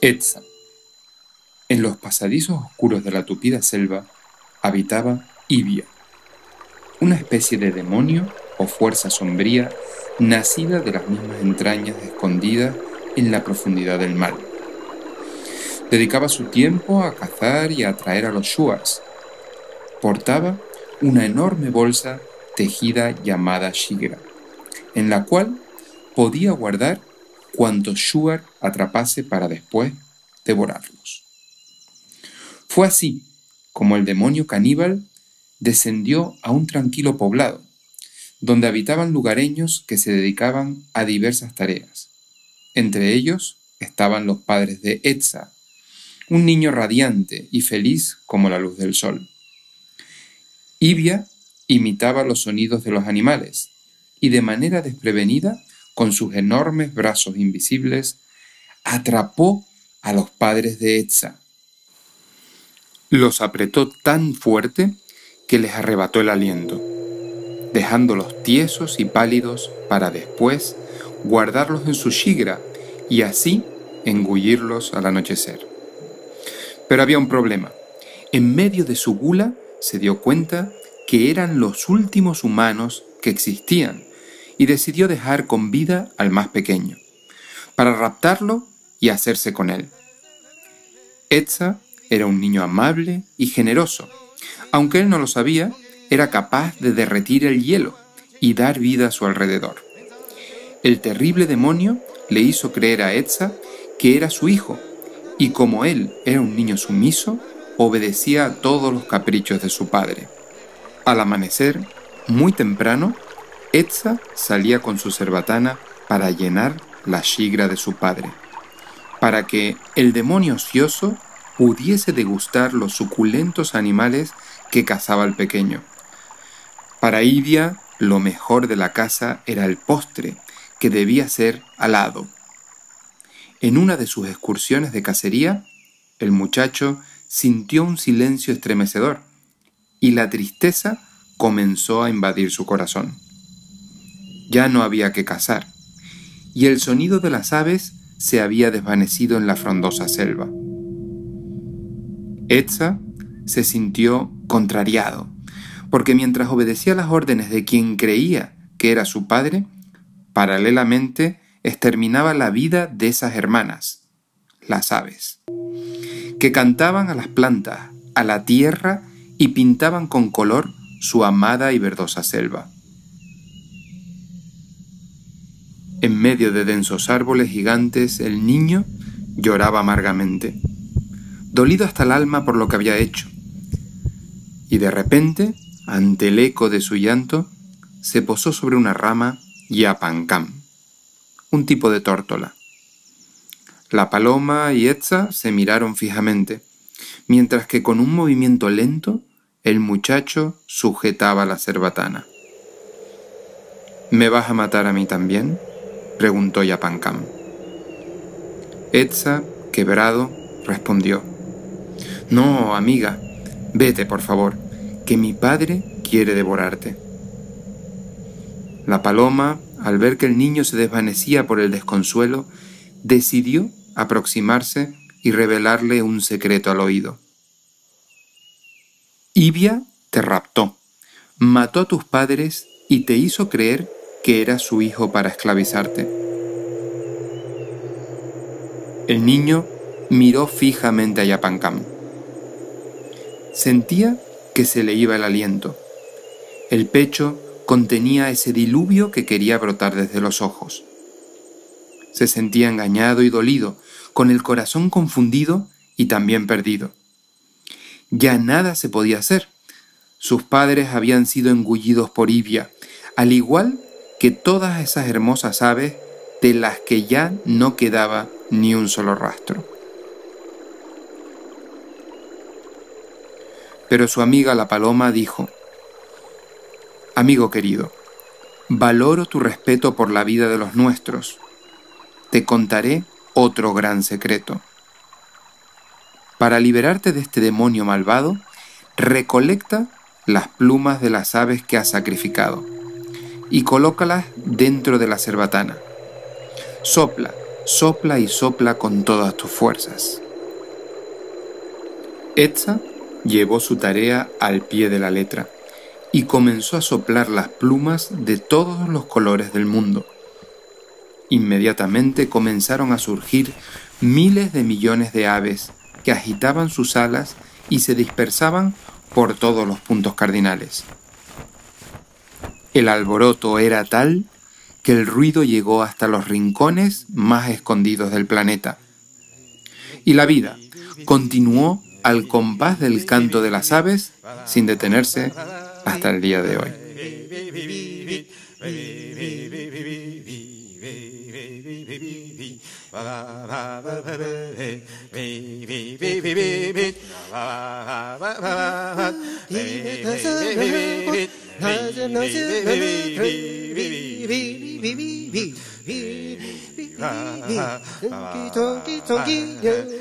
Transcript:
Etza. En los pasadizos oscuros de la tupida selva habitaba Ibia, una especie de demonio o fuerza sombría nacida de las mismas entrañas escondidas en la profundidad del mar. Dedicaba su tiempo a cazar y a atraer a los shuars. Portaba una enorme bolsa tejida llamada shigra, en la cual podía guardar cuantos shuar atrapase para después devorarlos. Fue así como el demonio caníbal descendió a un tranquilo poblado, donde habitaban lugareños que se dedicaban a diversas tareas. Entre ellos estaban los padres de Etza, un niño radiante y feliz como la luz del sol. Ibia imitaba los sonidos de los animales y de manera desprevenida, con sus enormes brazos invisibles, atrapó a los padres de Etza. Los apretó tan fuerte que les arrebató el aliento, dejándolos tiesos y pálidos para después guardarlos en su shigra y así engullirlos al anochecer. Pero había un problema. En medio de su gula se dio cuenta que eran los últimos humanos que existían y decidió dejar con vida al más pequeño, para raptarlo y hacerse con él. Etza era un niño amable y generoso. Aunque él no lo sabía, era capaz de derretir el hielo y dar vida a su alrededor. El terrible demonio le hizo creer a Etza que era su hijo y como él era un niño sumiso, obedecía a todos los caprichos de su padre. Al amanecer, muy temprano, Etza salía con su cerbatana para llenar la shigra de su padre, para que el demonio ocioso pudiese degustar los suculentos animales que cazaba el pequeño. Para Idia, lo mejor de la casa era el postre, que debía ser alado. En una de sus excursiones de cacería, el muchacho sintió un silencio estremecedor y la tristeza comenzó a invadir su corazón. Ya no había que cazar, y el sonido de las aves se había desvanecido en la frondosa selva. Etza se sintió contrariado, porque mientras obedecía las órdenes de quien creía que era su padre, paralelamente exterminaba la vida de esas hermanas, las aves, que cantaban a las plantas, a la tierra y pintaban con color su amada y verdosa selva. En medio de densos árboles gigantes, el niño lloraba amargamente, dolido hasta el alma por lo que había hecho. Y de repente, ante el eco de su llanto, se posó sobre una rama y apancam un tipo de tórtola. La paloma y Etza se miraron fijamente, mientras que con un movimiento lento el muchacho sujetaba la cerbatana. ¿Me vas a matar a mí también? preguntó Yapancam. Etza, quebrado, respondió. No, amiga, vete, por favor, que mi padre quiere devorarte. La paloma al ver que el niño se desvanecía por el desconsuelo, decidió aproximarse y revelarle un secreto al oído. Ibia te raptó, mató a tus padres y te hizo creer que era su hijo para esclavizarte. El niño miró fijamente a Yapancam. Sentía que se le iba el aliento. El pecho contenía ese diluvio que quería brotar desde los ojos. Se sentía engañado y dolido, con el corazón confundido y también perdido. Ya nada se podía hacer. Sus padres habían sido engullidos por Ibia, al igual que todas esas hermosas aves de las que ya no quedaba ni un solo rastro. Pero su amiga la paloma dijo, Amigo querido, valoro tu respeto por la vida de los nuestros. Te contaré otro gran secreto. Para liberarte de este demonio malvado, recolecta las plumas de las aves que has sacrificado y colócalas dentro de la cerbatana. Sopla, sopla y sopla con todas tus fuerzas. Etza llevó su tarea al pie de la letra y comenzó a soplar las plumas de todos los colores del mundo. Inmediatamente comenzaron a surgir miles de millones de aves que agitaban sus alas y se dispersaban por todos los puntos cardinales. El alboroto era tal que el ruido llegó hasta los rincones más escondidos del planeta. Y la vida continuó al compás del canto de las aves sin detenerse hasta el día de hoy. Tonky, tonky, tonky, yeah.